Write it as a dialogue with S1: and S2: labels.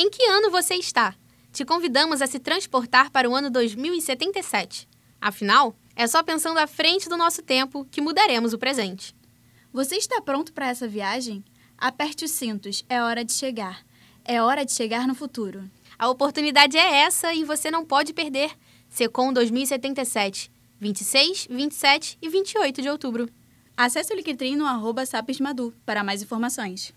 S1: Em que ano você está? Te convidamos a se transportar para o ano 2077. Afinal, é só pensando à frente do nosso tempo que mudaremos o presente.
S2: Você está pronto para essa viagem? Aperte os cintos, é hora de chegar. É hora de chegar no futuro.
S1: A oportunidade é essa e você não pode perder. Secom 2077, 26, 27 e 28 de outubro.
S2: Acesse o Linktree no arroba Sapismadu para mais informações.